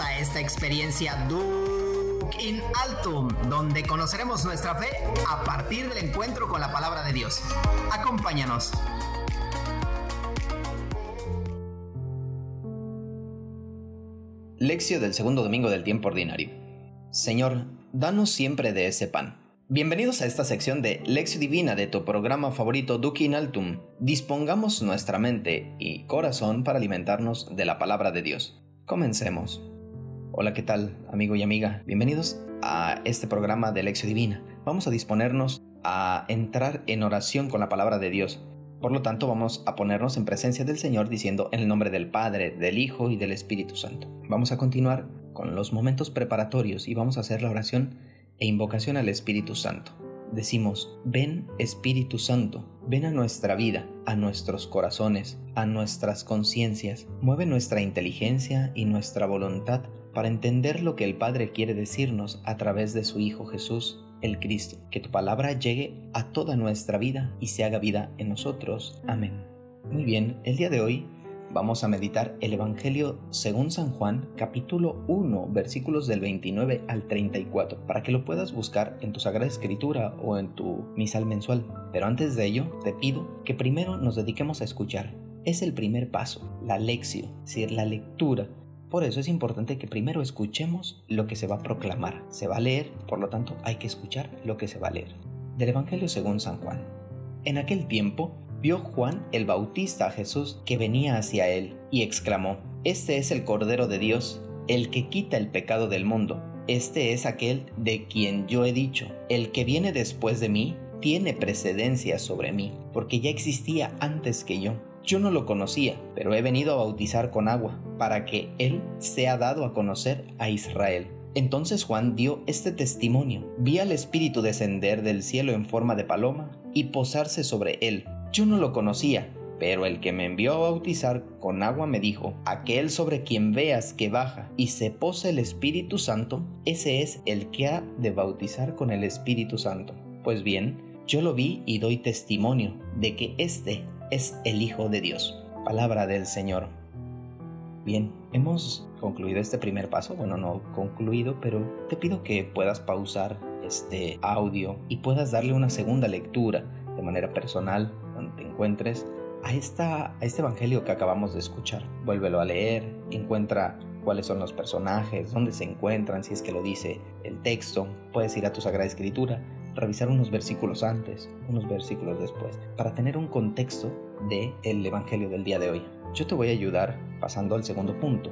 A esta experiencia Duke in Altum, donde conoceremos nuestra fe a partir del encuentro con la palabra de Dios. Acompáñanos. Lección del segundo domingo del tiempo ordinario. Señor, danos siempre de ese pan. Bienvenidos a esta sección de Lección Divina de tu programa favorito Duque in Altum. Dispongamos nuestra mente y corazón para alimentarnos de la palabra de Dios. Comencemos. Hola, ¿qué tal, amigo y amiga? Bienvenidos a este programa de Lección Divina. Vamos a disponernos a entrar en oración con la palabra de Dios. Por lo tanto, vamos a ponernos en presencia del Señor diciendo en el nombre del Padre, del Hijo y del Espíritu Santo. Vamos a continuar con los momentos preparatorios y vamos a hacer la oración e invocación al Espíritu Santo. Decimos, ven Espíritu Santo, ven a nuestra vida, a nuestros corazones, a nuestras conciencias, mueve nuestra inteligencia y nuestra voluntad para entender lo que el Padre quiere decirnos a través de su Hijo Jesús, el Cristo. Que tu palabra llegue a toda nuestra vida y se haga vida en nosotros. Amén. Muy bien, el día de hoy vamos a meditar el Evangelio según San Juan, capítulo 1, versículos del 29 al 34, para que lo puedas buscar en tu Sagrada Escritura o en tu misal mensual. Pero antes de ello, te pido que primero nos dediquemos a escuchar. Es el primer paso, la lección, es decir, la lectura. Por eso es importante que primero escuchemos lo que se va a proclamar. Se va a leer, por lo tanto hay que escuchar lo que se va a leer. Del Evangelio según San Juan. En aquel tiempo, vio Juan el Bautista a Jesús que venía hacia él y exclamó, Este es el Cordero de Dios, el que quita el pecado del mundo. Este es aquel de quien yo he dicho, el que viene después de mí tiene precedencia sobre mí, porque ya existía antes que yo. Yo no lo conocía, pero he venido a bautizar con agua, para que Él sea dado a conocer a Israel. Entonces Juan dio este testimonio. Vi al Espíritu descender del cielo en forma de paloma y posarse sobre él. Yo no lo conocía, pero el que me envió a bautizar con agua me dijo, aquel sobre quien veas que baja y se posa el Espíritu Santo, ese es el que ha de bautizar con el Espíritu Santo. Pues bien, yo lo vi y doy testimonio de que este es el Hijo de Dios. Palabra del Señor. Bien, hemos concluido este primer paso, bueno, no concluido, pero te pido que puedas pausar este audio y puedas darle una segunda lectura de manera personal donde te encuentres a, esta, a este evangelio que acabamos de escuchar. Vuélvelo a leer, encuentra cuáles son los personajes, dónde se encuentran, si es que lo dice el texto. Puedes ir a tu Sagrada Escritura, revisar unos versículos antes, unos versículos después, para tener un contexto del el evangelio del día de hoy. Yo te voy a ayudar pasando al segundo punto,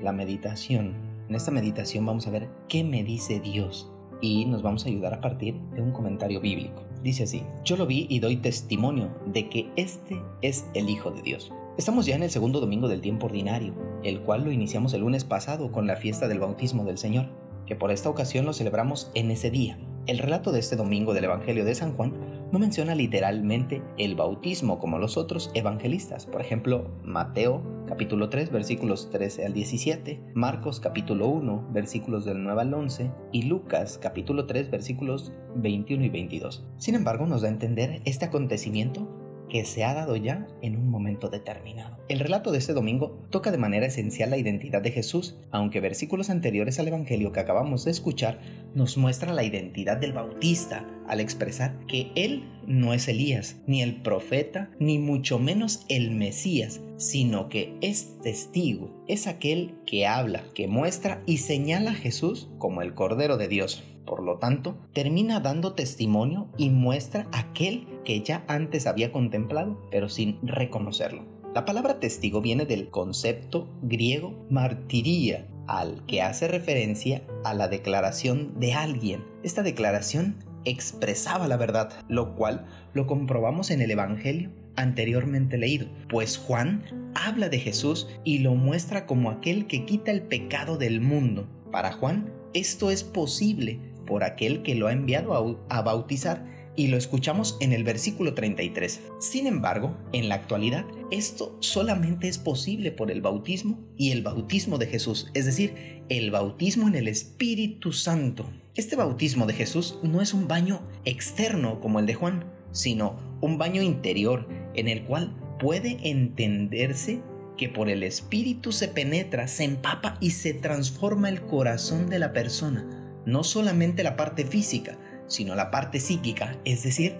la meditación. En esta meditación vamos a ver qué me dice Dios y nos vamos a ayudar a partir de un comentario bíblico. Dice así, yo lo vi y doy testimonio de que este es el Hijo de Dios. Estamos ya en el segundo domingo del tiempo ordinario, el cual lo iniciamos el lunes pasado con la fiesta del bautismo del Señor, que por esta ocasión lo celebramos en ese día. El relato de este domingo del Evangelio de San Juan no menciona literalmente el bautismo como los otros evangelistas. Por ejemplo, Mateo capítulo 3 versículos 13 al 17, Marcos capítulo 1 versículos del 9 al 11 y Lucas capítulo 3 versículos 21 y 22. Sin embargo, nos da a entender este acontecimiento que se ha dado ya en un momento determinado. El relato de este domingo toca de manera esencial la identidad de Jesús, aunque versículos anteriores al Evangelio que acabamos de escuchar nos muestran la identidad del Bautista al expresar que Él no es Elías, ni el profeta, ni mucho menos el Mesías, sino que es testigo, es aquel que habla, que muestra y señala a Jesús como el Cordero de Dios. Por lo tanto, termina dando testimonio y muestra aquel que ya antes había contemplado, pero sin reconocerlo. La palabra testigo viene del concepto griego martiría, al que hace referencia a la declaración de alguien. Esta declaración expresaba la verdad, lo cual lo comprobamos en el Evangelio anteriormente leído, pues Juan habla de Jesús y lo muestra como aquel que quita el pecado del mundo. Para Juan, esto es posible por aquel que lo ha enviado a, bautizar y lo escuchamos en el versículo 33. Sin embargo, en la actualidad, esto solamente es posible por el bautismo y el bautismo de Jesús, es decir, el bautismo en el Espíritu Santo. Este bautismo de Jesús no es un baño externo como el de Juan, sino un baño interior en el cual puede entenderse que por el Espíritu se penetra, se empapa y se transforma el corazón de la persona. No solamente la parte física, sino la parte psíquica, es decir,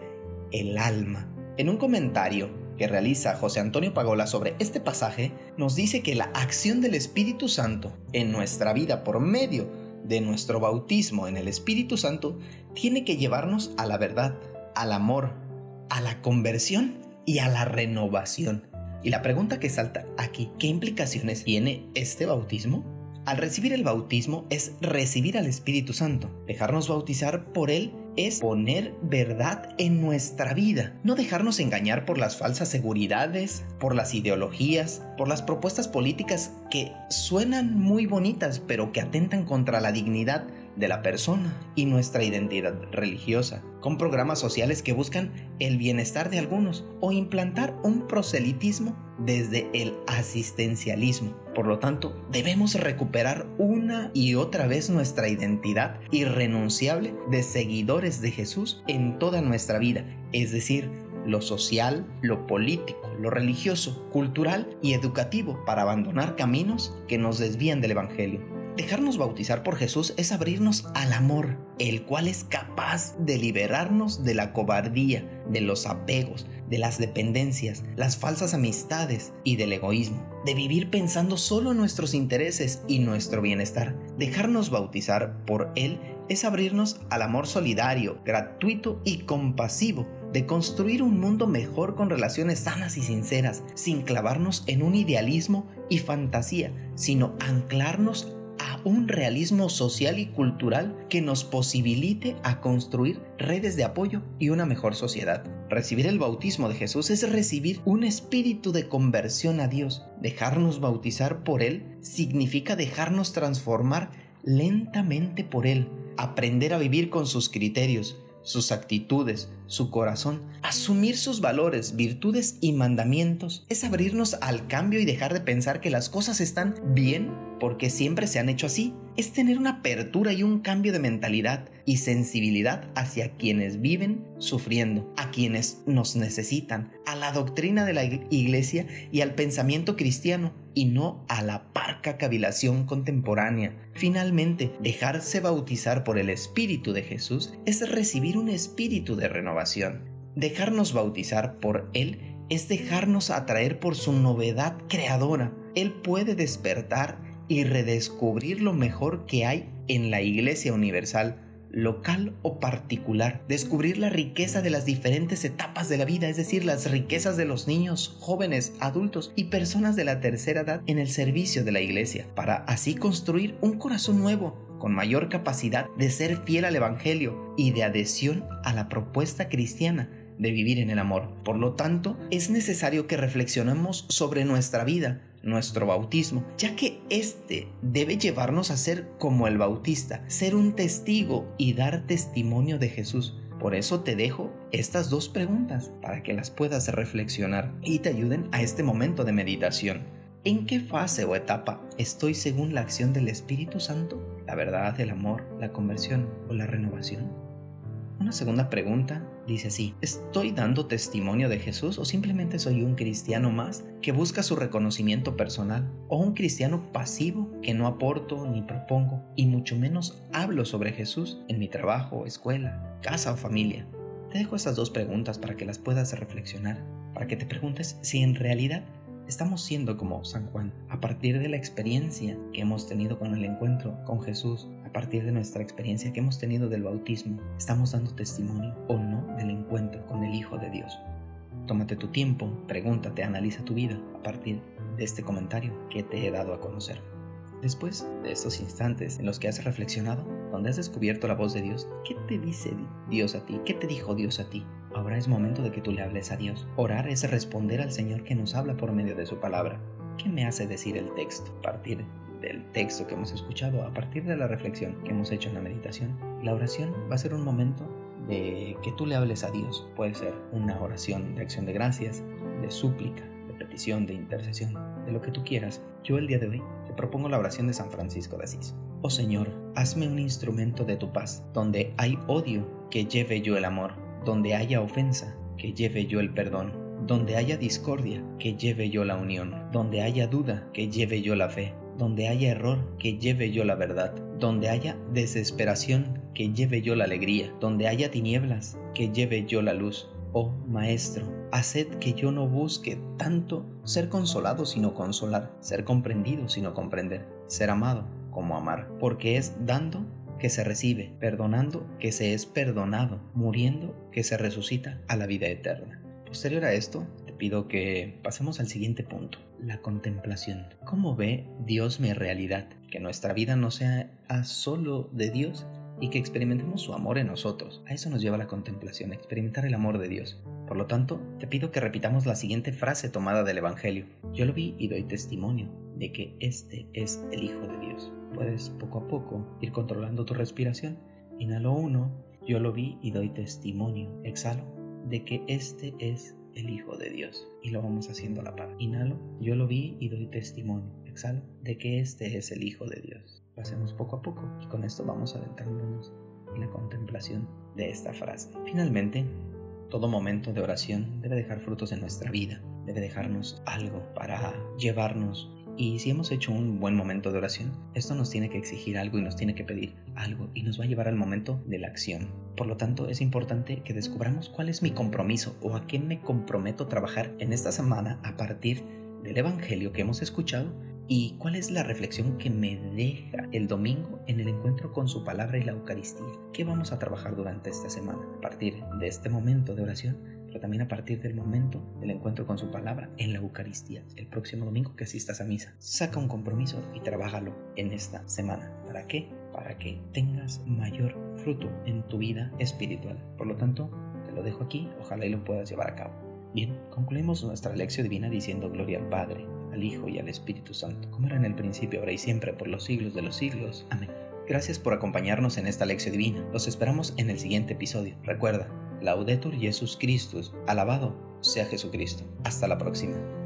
el alma. En un comentario que realiza José Antonio Pagola sobre este pasaje, nos dice que la acción del Espíritu Santo en nuestra vida por medio de nuestro bautismo en el Espíritu Santo tiene que llevarnos a la verdad, al amor, a la conversión y a la renovación. Y la pregunta que salta aquí, ¿qué implicaciones tiene este bautismo? Al recibir el bautismo es recibir al Espíritu Santo. Dejarnos bautizar por Él es poner verdad en nuestra vida, no dejarnos engañar por las falsas seguridades, por las ideologías, por las propuestas políticas que suenan muy bonitas pero que atentan contra la dignidad de la persona y nuestra identidad religiosa, con programas sociales que buscan el bienestar de algunos o implantar un proselitismo desde el asistencialismo. Por lo tanto, debemos recuperar una y otra vez nuestra identidad irrenunciable de seguidores de Jesús en toda nuestra vida, es decir, lo social, lo político, lo religioso, cultural y educativo para abandonar caminos que nos desvían del Evangelio. Dejarnos bautizar por Jesús es abrirnos al amor, el cual es capaz de liberarnos de la cobardía, de los apegos, de las dependencias, las falsas amistades y del egoísmo, de vivir pensando solo en nuestros intereses y nuestro bienestar. Dejarnos bautizar por Él es abrirnos al amor solidario, gratuito y compasivo de construir un mundo mejor con relaciones sanas y sinceras, sin clavarnos en un idealismo y fantasía, sino anclarnos a un realismo social y cultural que nos posibilite a construir redes de apoyo y una mejor sociedad. Recibir el bautismo de Jesús es recibir un espíritu de conversión a Dios. Dejarnos bautizar por Él significa dejarnos transformar lentamente por Él, aprender a vivir con sus criterios, sus actitudes, su corazón, asumir sus valores, virtudes y mandamientos, es abrirnos al cambio y dejar de pensar que las cosas están bien porque siempre se han hecho así. Es tener una apertura y un cambio de mentalidad y sensibilidad hacia quienes viven sufriendo, quienes nos necesitan, a la doctrina de la iglesia y al pensamiento cristiano y no a la parca cavilación contemporánea. Finalmente, dejarse bautizar por el Espíritu de Jesús es recibir un espíritu de renovación. Dejarnos bautizar por Él es dejarnos atraer por su novedad creadora. Él puede despertar y redescubrir lo mejor que hay en la Iglesia Universal local o particular, descubrir la riqueza de las diferentes etapas de la vida, es decir, las riquezas de los niños, jóvenes, adultos y personas de la tercera edad en el servicio de la iglesia, para así construir un corazón nuevo, con mayor capacidad de ser fiel al Evangelio y de adhesión a la propuesta cristiana de vivir en el amor. Por lo tanto, es necesario que reflexionemos sobre nuestra vida, nuestro bautismo, ya que este debe llevarnos a ser como el bautista, ser un testigo y dar testimonio de Jesús. Por eso te dejo estas dos preguntas para que las puedas reflexionar y te ayuden a este momento de meditación. ¿En qué fase o etapa estoy según la acción del Espíritu Santo? ¿La verdad, el amor, la conversión o la renovación? Una segunda pregunta dice así, ¿estoy dando testimonio de Jesús o simplemente soy un cristiano más que busca su reconocimiento personal? ¿O un cristiano pasivo que no aporto ni propongo y mucho menos hablo sobre Jesús en mi trabajo, escuela, casa o familia? Te dejo estas dos preguntas para que las puedas reflexionar, para que te preguntes si en realidad estamos siendo como San Juan a partir de la experiencia que hemos tenido con el encuentro con Jesús a partir de nuestra experiencia que hemos tenido del bautismo, ¿estamos dando testimonio o no del encuentro con el Hijo de Dios? Tómate tu tiempo, pregúntate, analiza tu vida a partir de este comentario que te he dado a conocer. Después de estos instantes en los que has reflexionado, donde has descubierto la voz de Dios, ¿qué te dice Dios a ti? ¿Qué te dijo Dios a ti? Ahora es momento de que tú le hables a Dios. Orar es responder al Señor que nos habla por medio de su palabra. ¿Qué me hace decir el texto? Partir del texto que hemos escuchado, a partir de la reflexión que hemos hecho en la meditación, la oración va a ser un momento de que tú le hables a Dios. Puede ser una oración de acción de gracias, de súplica, de petición, de intercesión, de lo que tú quieras. Yo el día de hoy te propongo la oración de San Francisco de Asís. Oh Señor, hazme un instrumento de tu paz. Donde hay odio, que lleve yo el amor. Donde haya ofensa, que lleve yo el perdón Donde haya discordia, que lleve yo la unión. Donde haya duda, que lleve yo la fe. Donde haya error, que lleve yo la verdad. Donde haya desesperación, que lleve yo la alegría. Donde haya tinieblas, que lleve yo la luz. Oh Maestro, haced que yo no busque tanto ser consolado sino consolar, ser comprendido sino comprender, ser amado como amar, porque es dando que se recibe, perdonando que se es perdonado, muriendo que se resucita a la vida eterna. Posterior a esto, te pido que pasemos al siguiente punto, la contemplación. ¿Cómo ve Dios mi realidad? Que nuestra vida no sea solo de Dios, y que experimentemos su amor en nosotros. A eso nos lleva la contemplación, experimentar el amor de Dios. Por lo tanto, te pido que repitamos la siguiente frase tomada del Evangelio. Yo lo vi y doy testimonio de que este es el Hijo de Dios. Puedes poco a poco ir controlando tu respiración. Inhalo uno, yo lo vi y doy testimonio. Exhalo de que este es el Hijo de Dios. Y lo vamos haciendo a la par. Inhalo, yo lo vi y doy testimonio. Exhalo de que este es el Hijo de Dios. Lo hacemos poco a poco y con esto vamos adentrándonos en la contemplación de esta frase. Finalmente, todo momento de oración debe dejar frutos en nuestra vida, debe dejarnos algo para llevarnos. Y si hemos hecho un buen momento de oración, esto nos tiene que exigir algo y nos tiene que pedir algo y nos va a llevar al momento de la acción. Por lo tanto, es importante que descubramos cuál es mi compromiso o a qué me comprometo a trabajar en esta semana a partir del Evangelio que hemos escuchado ¿Y cuál es la reflexión que me deja el domingo en el encuentro con su palabra y la Eucaristía? ¿Qué vamos a trabajar durante esta semana? A partir de este momento de oración, pero también a partir del momento del encuentro con su palabra en la Eucaristía. El próximo domingo que asistas a misa, saca un compromiso y trabájalo en esta semana. ¿Para qué? Para que tengas mayor fruto en tu vida espiritual. Por lo tanto, te lo dejo aquí, ojalá y lo puedas llevar a cabo. Bien, concluimos nuestra lección divina diciendo gloria al Padre, al Hijo y al Espíritu Santo, como era en el principio, ahora y siempre, por los siglos de los siglos. Amén. Gracias por acompañarnos en esta lección divina. Los esperamos en el siguiente episodio. Recuerda, Laudetur Jesus Christus, alabado sea Jesucristo. Hasta la próxima.